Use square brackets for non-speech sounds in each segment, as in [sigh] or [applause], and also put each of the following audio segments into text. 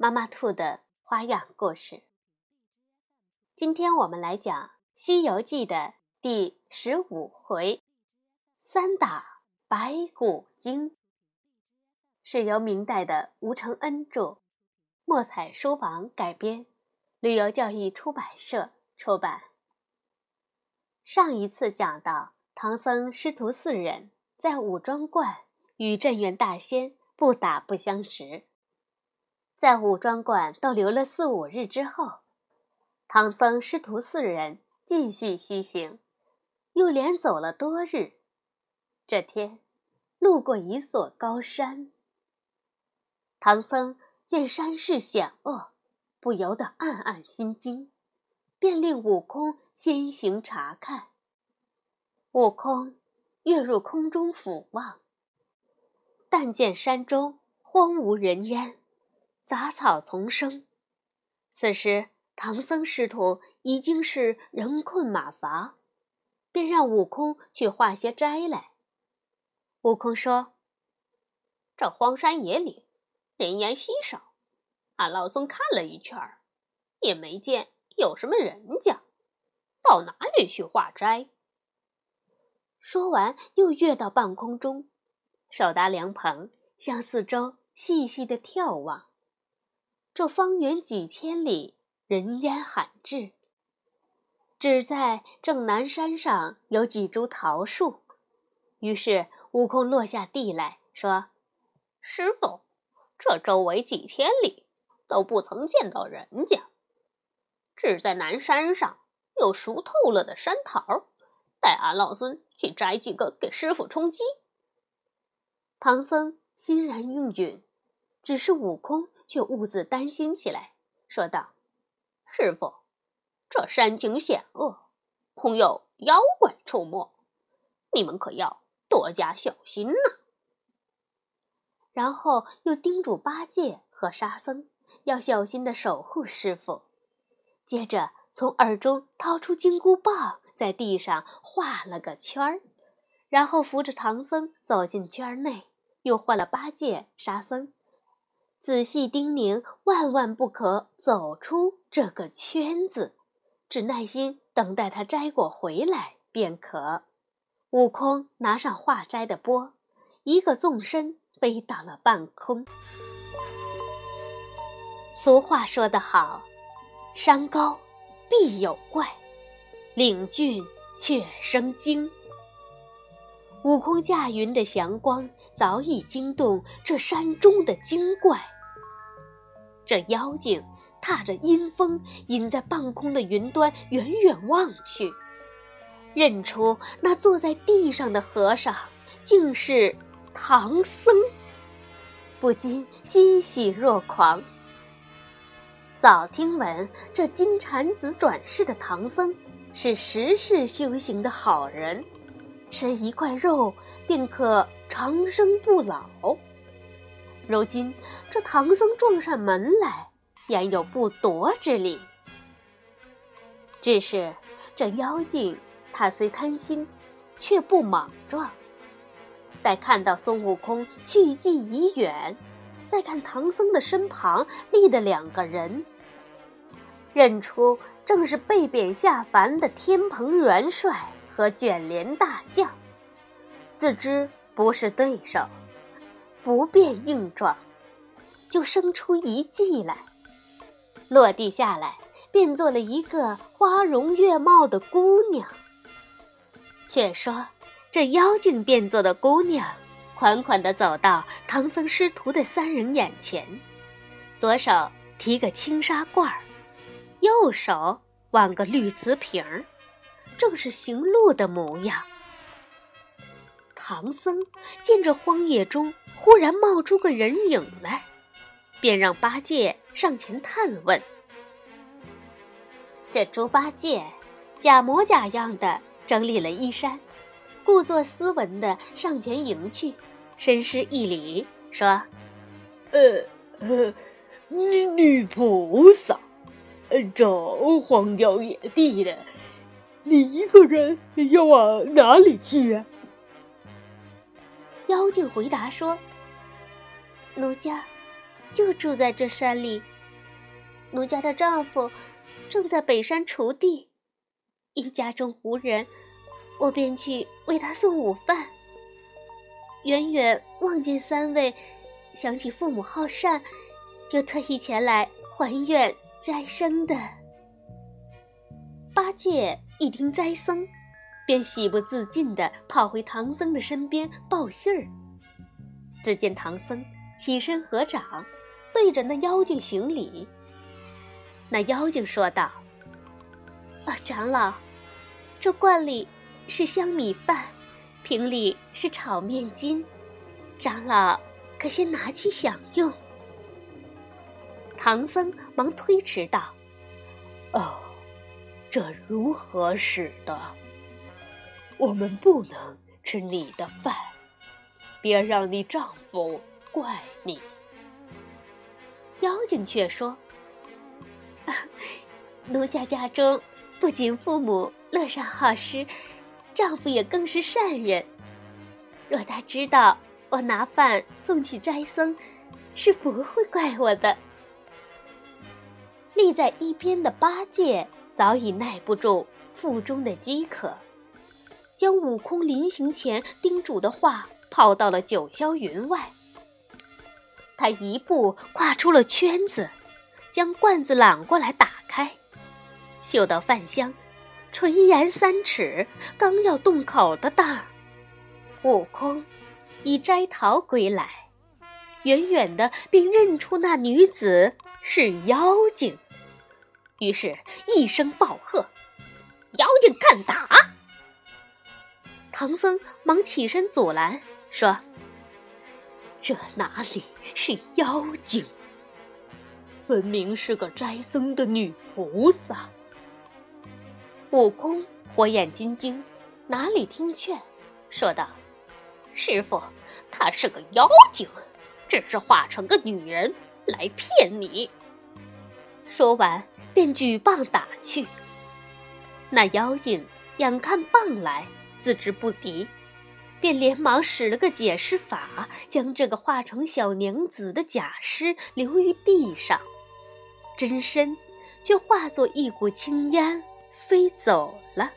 妈妈兔的花样故事。今天我们来讲《西游记》的第十五回“三打白骨精”，是由明代的吴承恩著，墨彩书房改编，旅游教育出版社出版。上一次讲到，唐僧师徒四人在五庄观与镇元大仙不打不相识。在武庄观逗留了四五日之后，唐僧师徒四人继续西行，又连走了多日。这天，路过一座高山，唐僧见山势险恶，不由得暗暗心惊，便令悟空先行查看。悟空跃入空中俯望，但见山中荒无人烟。杂草丛生，此时唐僧师徒已经是人困马乏，便让悟空去化些斋来。悟空说：“这荒山野岭，人烟稀少，俺老孙看了一圈儿，也没见有什么人家，到哪里去化斋？”说完，又跃到半空中，手搭凉棚，向四周细细的眺望。这方圆几千里，人烟罕至。只在正南山上有几株桃树。于是悟空落下地来说：“师傅，这周围几千里都不曾见到人家，只在南山上有熟透了的山桃，带俺老孙去摘几个给师傅充饥。”唐僧欣然应允，只是悟空。却兀自担心起来，说道：“师傅，这山景险恶，恐有妖怪出没，你们可要多加小心呐。”然后又叮嘱八戒和沙僧要小心的守护师傅，接着从耳中掏出金箍棒，在地上画了个圈儿，然后扶着唐僧走进圈内，又换了八戒、沙僧。仔细叮咛，万万不可走出这个圈子，只耐心等待他摘果回来便可。悟空拿上化斋的钵，一个纵身飞到了半空。俗话说得好，山高必有怪，岭峻却生精。悟空驾云的祥光早已惊动这山中的精怪。这妖精踏着阴风，隐在半空的云端，远远望去，认出那坐在地上的和尚竟是唐僧，不禁欣喜若狂。早听闻这金蝉子转世的唐僧是十世修行的好人。吃一块肉便可长生不老。如今这唐僧撞上门来，焉有不夺之理？只是这妖精，他虽贪心，却不莽撞。待看到孙悟空去迹已远，再看唐僧的身旁立的两个人，认出正是被贬下凡的天蓬元帅。和卷帘大将自知不是对手，不便硬撞，就生出一计来，落地下来变做了一个花容月貌的姑娘。却说这妖精变作的姑娘，款款地走到唐僧师徒的三人眼前，左手提个青纱罐儿，右手挽个绿瓷瓶儿。正是行路的模样。唐僧见这荒野中忽然冒出个人影来，便让八戒上前探问。这猪八戒假模假样的整理了衣衫，故作斯文的上前迎去，深施一礼，说：“呃，女女菩萨，呃这荒郊野地的，你一个人要往哪里去啊？”妖精回答说：“奴家就住在这山里，奴家的丈夫。”正在北山锄地，因家中无人，我便去为他送午饭。远远望见三位，想起父母好善，就特意前来还愿斋生的。八戒一听斋僧，便喜不自禁地跑回唐僧的身边报信儿。只见唐僧起身合掌，对着那妖精行礼。那妖精说道：“啊，长老，这罐里是香米饭，瓶里是炒面筋，长老可先拿去享用。”唐僧忙推迟道：“哦，这如何使得？我们不能吃你的饭，别让你丈夫怪你。”妖精却说。[laughs] 奴家家中不仅父母乐善好施，丈夫也更是善人。若他知道我拿饭送去斋僧，是不会怪我的。立在一边的八戒早已耐不住腹中的饥渴，将悟空临行前叮嘱的话抛到了九霄云外。他一步跨出了圈子。将罐子揽过来，打开，嗅到饭香，垂涎三尺，刚要动口的当儿，悟空已摘桃归来，远远的便认出那女子是妖精，于是一声暴喝：“妖精看打！”唐僧忙起身阻拦，说：“这哪里是妖精？”分明是个斋僧的女菩萨。悟空火眼金睛，哪里听劝，说道：“师傅，她是个妖精，只是化成个女人来骗你。”说完，便举棒打去。那妖精眼看棒来，自知不敌，便连忙使了个解尸法，将这个化成小娘子的假尸留于地上。真身却化作一股青烟飞走了。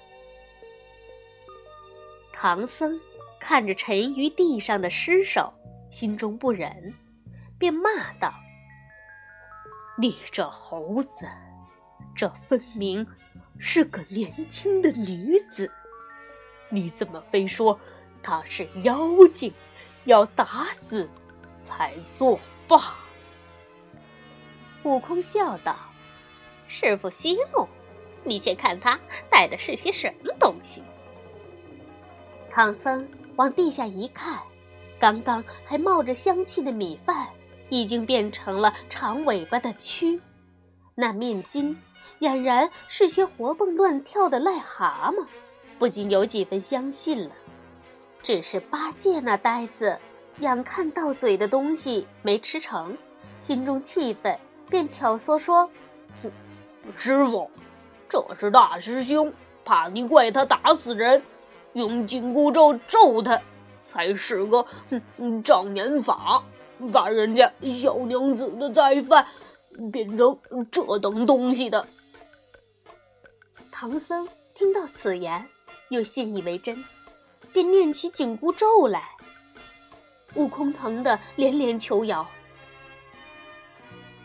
唐僧看着沉于地上的尸首，心中不忍，便骂道：“你这猴子，这分明是个年轻的女子，你怎么非说她是妖精，要打死才作罢？”悟空笑道：“师傅息怒，你且看他带的是些什么东西。”唐僧往地下一看，刚刚还冒着香气的米饭，已经变成了长尾巴的蛆；那面筋俨然是些活蹦乱跳的癞蛤蟆，不禁有几分相信了。只是八戒那呆子，眼看到嘴的东西没吃成，心中气愤。便挑唆说：“师傅，这是大师兄怕你怪他打死人，用紧箍咒咒他，才使个障眼法，把人家小娘子的斋饭变成这等东西的。”唐僧听到此言，又信以为真，便念起紧箍咒来。悟空疼得连连求饶。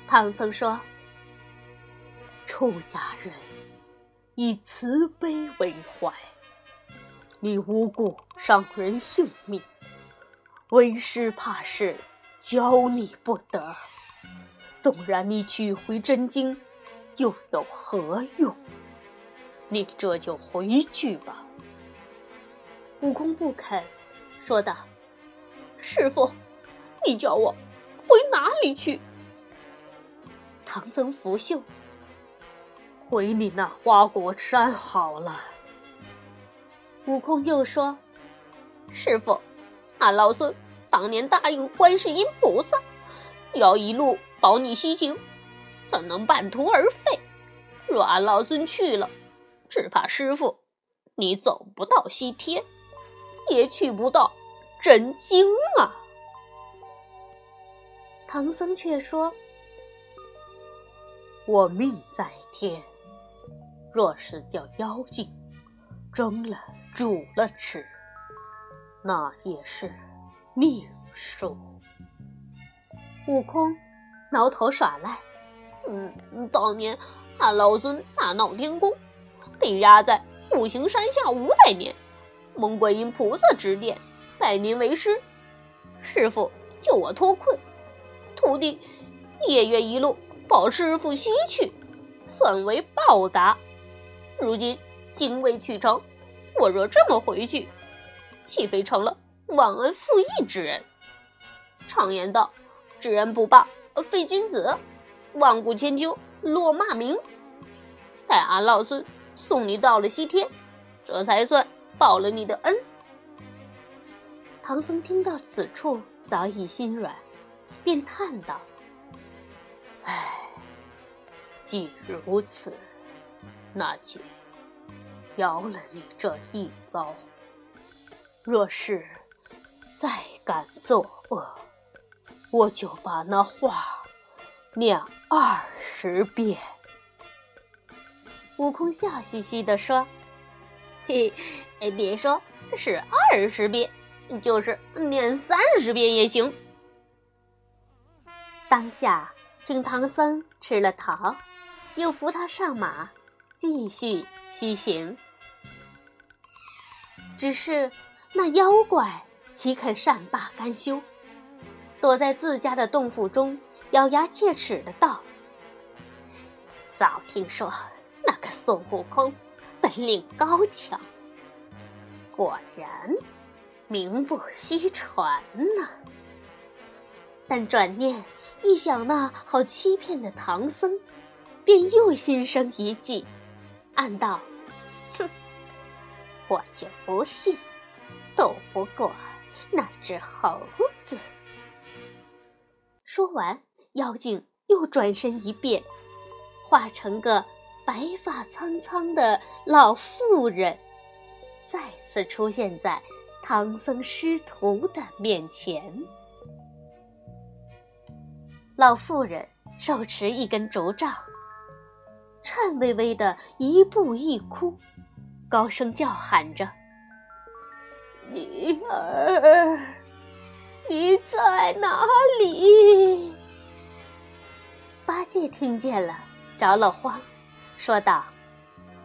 唐僧说：“出家人以慈悲为怀，你无故伤人性命，为师怕是教你不得。纵然你取回真经，又有何用？你这就回去吧。”悟空不肯，说道：“师傅，你叫我回哪里去？”唐僧拂袖：“回你那花果山好了。”悟空又说：“师傅，俺老孙当年答应观世音菩萨，要一路保你西行，怎能半途而废？若俺老孙去了，只怕师傅你走不到西天，也去不到真经啊。”唐僧却说：“我命在天，若是叫妖精蒸了。”煮了吃，那也是命数。悟空挠头耍赖，嗯，当年俺老孙大闹天宫，被压在五行山下五百年，蒙观音菩萨指点，拜您为师，师傅救我脱困，徒弟也愿一路保师傅西去，算为报答。如今精未去成。我若这么回去，岂非成了忘恩负义之人？常言道：“知恩不报，废君子；万古千秋，落骂名。”待俺老孙送你到了西天，这才算报了你的恩。唐僧听到此处，早已心软，便叹道：“唉，既如此，那就……”饶了你这一遭。若是再敢作恶，我就把那话念二十遍。悟空笑嘻嘻地说：“ [laughs] 嘿，哎，别说是二十遍，就是念三十遍也行。”当下，请唐僧吃了桃，又扶他上马，继续西行。只是那妖怪岂肯善罢甘休，躲在自家的洞府中，咬牙切齿的道：“早听说那个孙悟空本领高强，果然名不虚传呐。但转念一想，那好欺骗的唐僧，便又心生一计，暗道。”哼我就不信斗不过那只猴子。说完，妖精又转身一变，化成个白发苍苍的老妇人，再次出现在唐僧师徒的面前。老妇人手持一根竹杖，颤巍巍的一步一哭。高声叫喊着：“女儿，你在哪里？”八戒听见了，着了慌，说道：“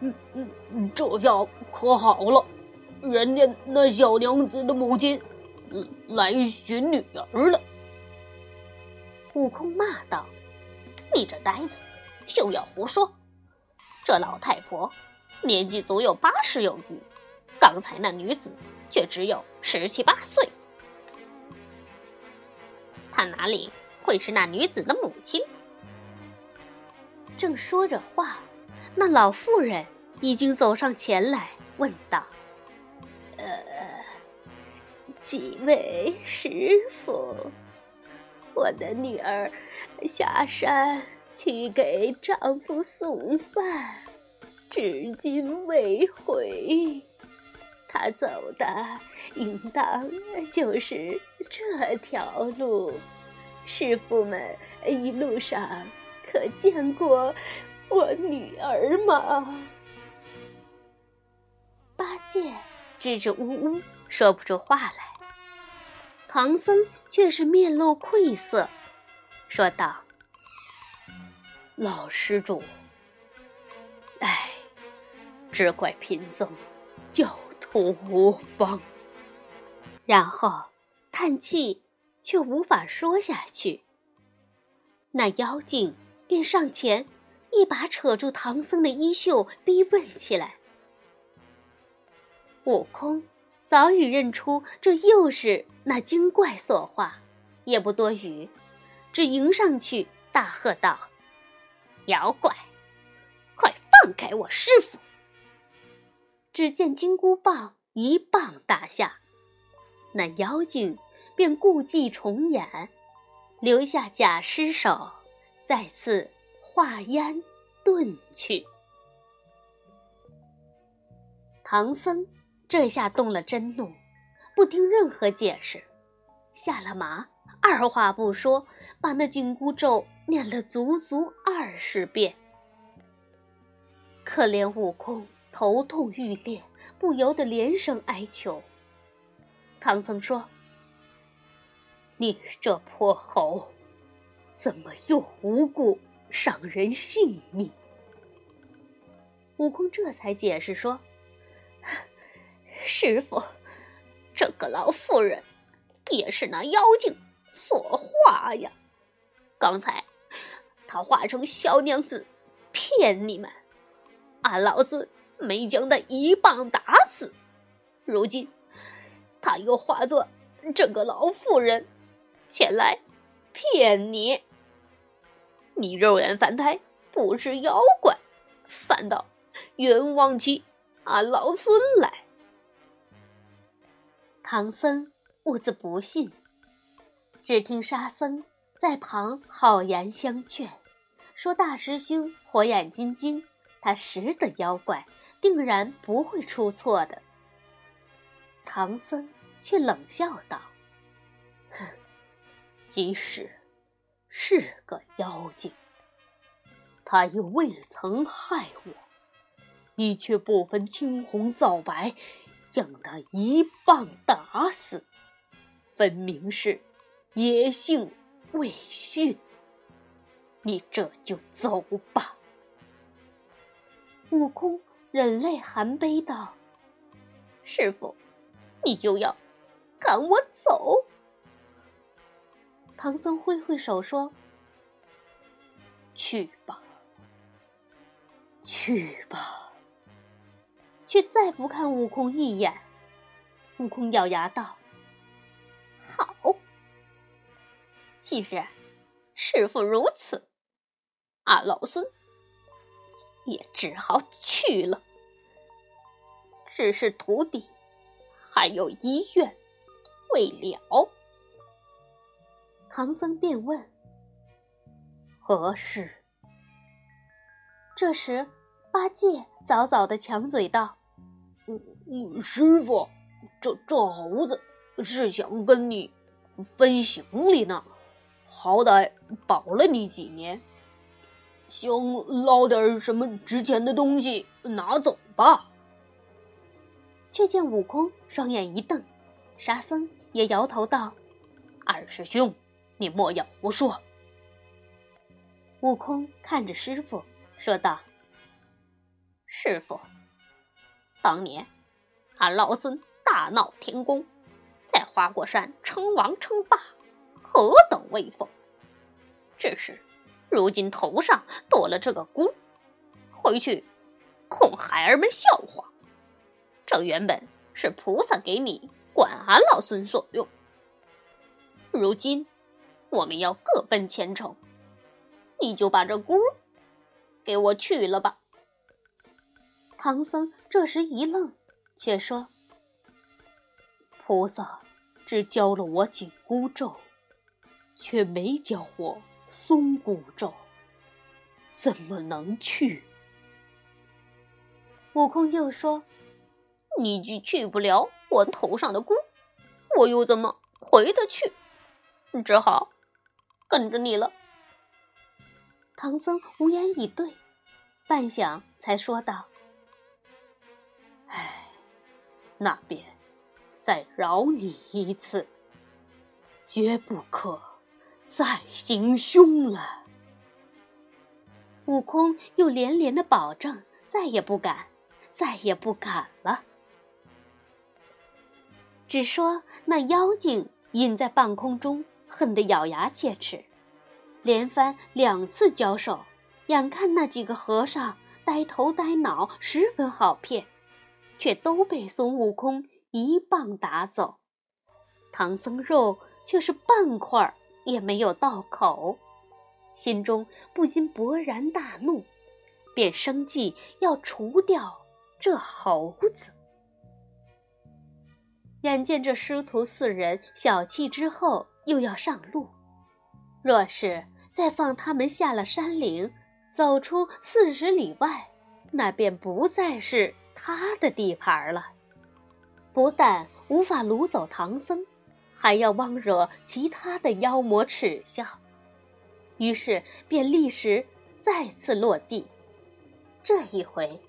嗯嗯，这下可好了，人家那小娘子的母亲来寻女儿了。”悟空骂道：“你这呆子，休要胡说！这老太婆……”年纪足有八十有余，刚才那女子却只有十七八岁，他哪里会是那女子的母亲？正说着话，那老妇人已经走上前来，问道：“呃，几位师傅，我的女儿下山去给丈夫送饭。”至今未回，他走的应当就是这条路。师傅们一路上可见过我女儿吗？八戒支支吾吾说不出话来，唐僧却是面露愧色，说道：“老施主，哎。”只怪贫僧教无方，然后叹气，却无法说下去。那妖精便上前，一把扯住唐僧的衣袖，逼问起来。悟空早已认出这又是那精怪所化，也不多语，只迎上去大喝道：“妖怪，快放开我师傅！只见金箍棒一棒打下，那妖精便故伎重演，留下假尸首，再次化烟遁去。唐僧这下动了真怒，不听任何解释，下了马，二话不说，把那紧箍咒念了足足二十遍。可怜悟空头痛欲裂，不由得连声哀求。唐僧说：“你这泼猴，怎么又无故伤人性命？”悟空这才解释说。师傅，这个老妇人也是那妖精所化呀。刚才她化成小娘子骗你们，俺老孙没将他一棒打死。如今他又化作这个老妇人前来骗你，你肉眼凡胎不是妖怪，反倒冤枉起俺老孙来。唐僧兀自不信，只听沙僧在旁好言相劝，说：“大师兄火眼金睛，他识得妖怪，定然不会出错的。”唐僧却冷笑道：“哼，即使是个妖精，他又未曾害我，你却不分青红皂白。”将他一棒打死，分明是野性未驯。你这就走吧。悟空忍泪含悲道：“师傅，你又要赶我走？”唐僧挥挥手说：“去吧，去吧。”却再不看悟空一眼。悟空咬牙道：“好，既然师傅如此，俺老孙也只好去了。只是徒弟还有一愿未了。”唐僧便问：“何事？”这时八戒早早的抢嘴道。师傅，这这猴子是想跟你分行李呢，好歹保了你几年，想捞点什么值钱的东西拿走吧。却见悟空双眼一瞪，沙僧也摇头道：“二师兄，你莫要胡说。”悟空看着师傅说道：“师傅。”当年，俺老孙大闹天宫，在花果山称王称霸，何等威风！只是如今头上多了这个箍，回去恐孩儿们笑话。这原本是菩萨给你管俺老孙所用，如今我们要各奔前程，你就把这箍给我取了吧。唐僧这时一愣，却说：“菩萨只教了我紧箍咒，却没教我松骨咒，怎么能去？”悟空又说：“你去去不了我头上的箍，我又怎么回得去？只好跟着你了。”唐僧无言以对，半晌才说道。唉，那便再饶你一次，绝不可再行凶了。悟空又连连的保证，再也不敢，再也不敢了。只说那妖精隐在半空中，恨得咬牙切齿，连番两次交手，眼看那几个和尚呆头呆脑，十分好骗。却都被孙悟空一棒打走，唐僧肉却是半块儿也没有到口。心中不禁勃然大怒，便生计要除掉这猴子。眼见这师徒四人小憩之后又要上路，若是再放他们下了山岭，走出四十里外，那便不再是他的地盘了。不但无法掳走唐僧，还要妄惹其他的妖魔耻笑。于是便立时再次落地。这一回，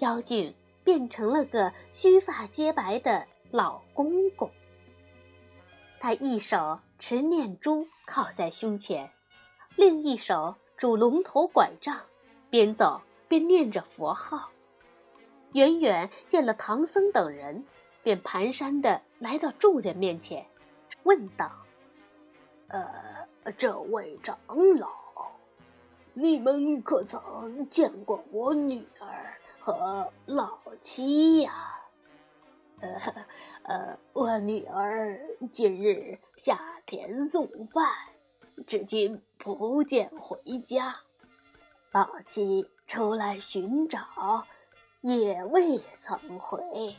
妖精变成了个须发皆白的。老公公，他一手持念珠靠在胸前，另一手拄龙头拐杖，边走边念着佛号。远远见了唐僧等人，便蹒跚的来到众人面前，问道：“呃，这位长老，你们可曾见过我女儿和老七呀？” [laughs] 呃，呃，我女儿今日下田送饭，至今不见回家。老七出来寻找，也未曾回。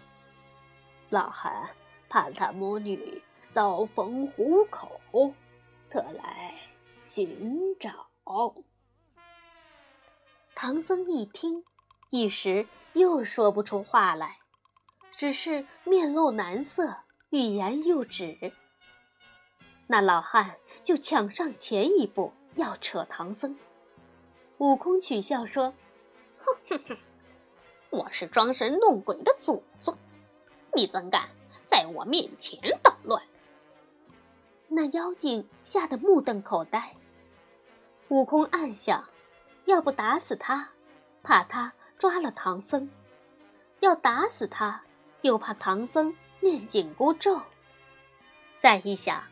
老汉怕他母女遭逢虎口，特来寻找。唐僧一听，一时又说不出话来。只是面露难色，欲言又止。那老汉就抢上前一步，要扯唐僧。悟空取笑说：“哼哼哼，我是装神弄鬼的祖宗，你怎敢在我面前捣乱？”那妖精吓得目瞪口呆。悟空暗想：要不打死他，怕他抓了唐僧；要打死他。又怕唐僧念紧箍咒，再一想，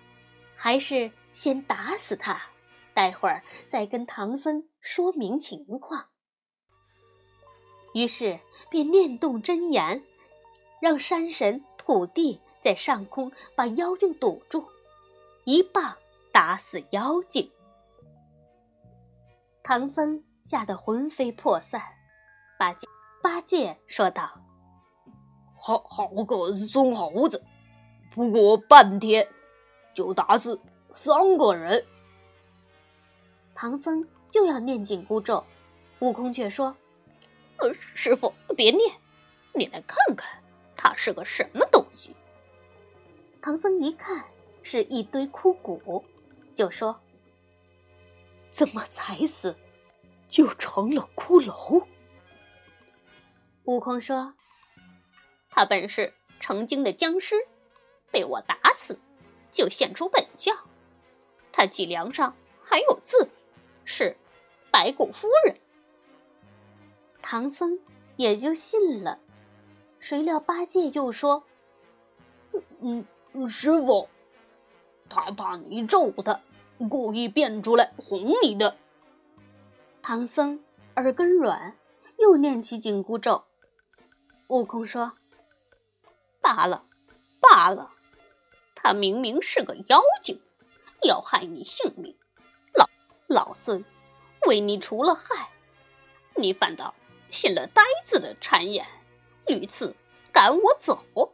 还是先打死他，待会儿再跟唐僧说明情况。于是便念动真言，让山神、土地在上空把妖精堵住，一棒打死妖精。唐僧吓得魂飞魄散，八戒八戒说道。好好个孙猴子，不过半天就打死三个人。唐僧又要念紧箍咒，悟空却说：“呃，师傅别念，你来看看，他是个什么东西。”唐僧一看是一堆枯骨，就说：“怎么才死就成了骷髅？”悟空说。他本是成精的僵尸，被我打死，就现出本相。他脊梁上还有字，是白骨夫人。唐僧也就信了。谁料八戒又说：“嗯，师傅，他怕你咒他，故意变出来哄你的。”唐僧耳根软，又念起紧箍咒。悟空说。罢了，罢了，他明明是个妖精，要害你性命。老老孙为你除了害，你反倒信了呆子的谗言，屡次赶我走。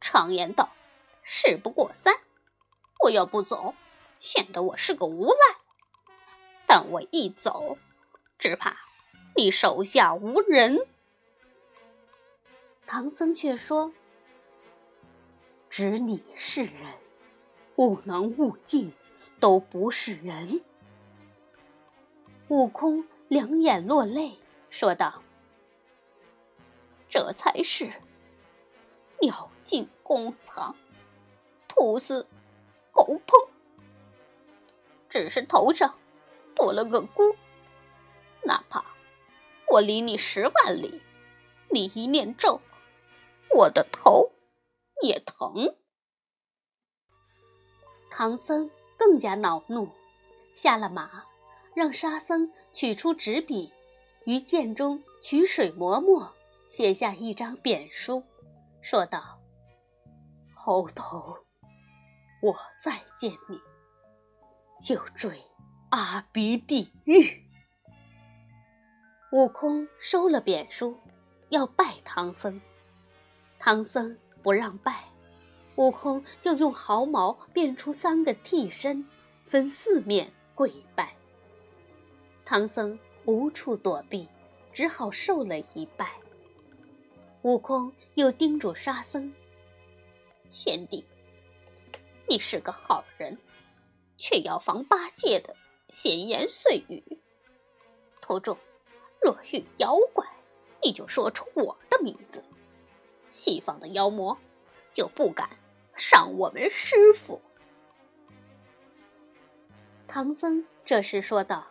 常言道，事不过三，我要不走，显得我是个无赖；但我一走，只怕你手下无人。唐僧却说：“只你是人，悟能悟净都不是人。”悟空两眼落泪，说道：“这才是鸟尽弓藏，兔死狗烹。只是头上多了个箍，哪怕我离你十万里，你一念咒。”我的头也疼。唐僧更加恼怒，下了马，让沙僧取出纸笔，于剑中取水磨墨，写下一张贬书，说道：“猴头，我再见你，就坠阿鼻地狱。悟空收了贬书，要拜唐僧。唐僧不让拜，悟空就用毫毛变出三个替身，分四面跪拜。唐僧无处躲避，只好受了一拜。悟空又叮嘱沙僧：“贤弟，你是个好人，却要防八戒的闲言碎语。途中若遇妖怪，你就说出我的名字，西方的妖魔就不敢伤我们师傅。”唐僧这时说道。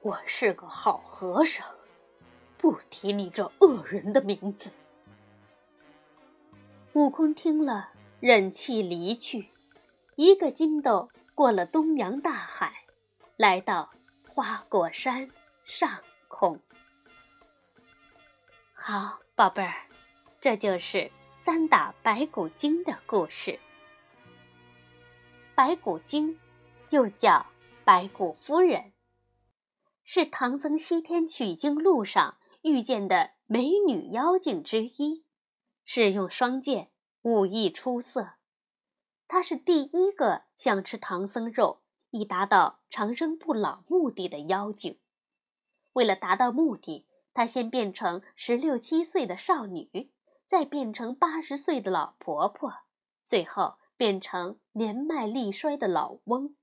我是个好和尚，不提你这恶人的名字。悟空听了，忍气离去，一个筋斗过了东洋大海，来到花果山上空。好，宝贝儿，这就是三打白骨精的故事。白骨精又叫白骨夫人。是唐僧西天取经路上遇见的美女妖精之一，使用双剑，武艺出色。她是第一个想吃唐僧肉以达到长生不老目的的妖精。为了达到目的，她先变成十六七岁的少女，再变成八十岁的老婆婆，最后变成年迈力衰的老翁。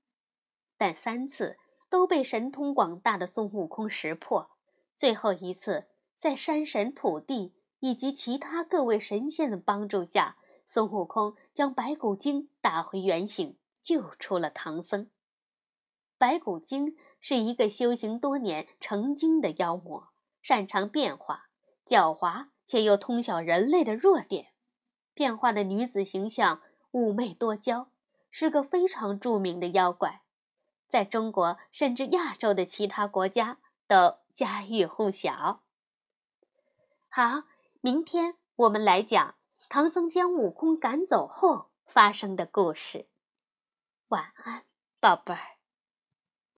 但三次。都被神通广大的孙悟空识破。最后一次，在山神、土地以及其他各位神仙的帮助下，孙悟空将白骨精打回原形，救出了唐僧。白骨精是一个修行多年成精的妖魔，擅长变化，狡猾且又通晓人类的弱点。变化的女子形象妩媚多娇，是个非常著名的妖怪。在中国甚至亚洲的其他国家都家喻户晓。好，明天我们来讲唐僧将悟空赶走后发生的故事。晚安，宝贝儿。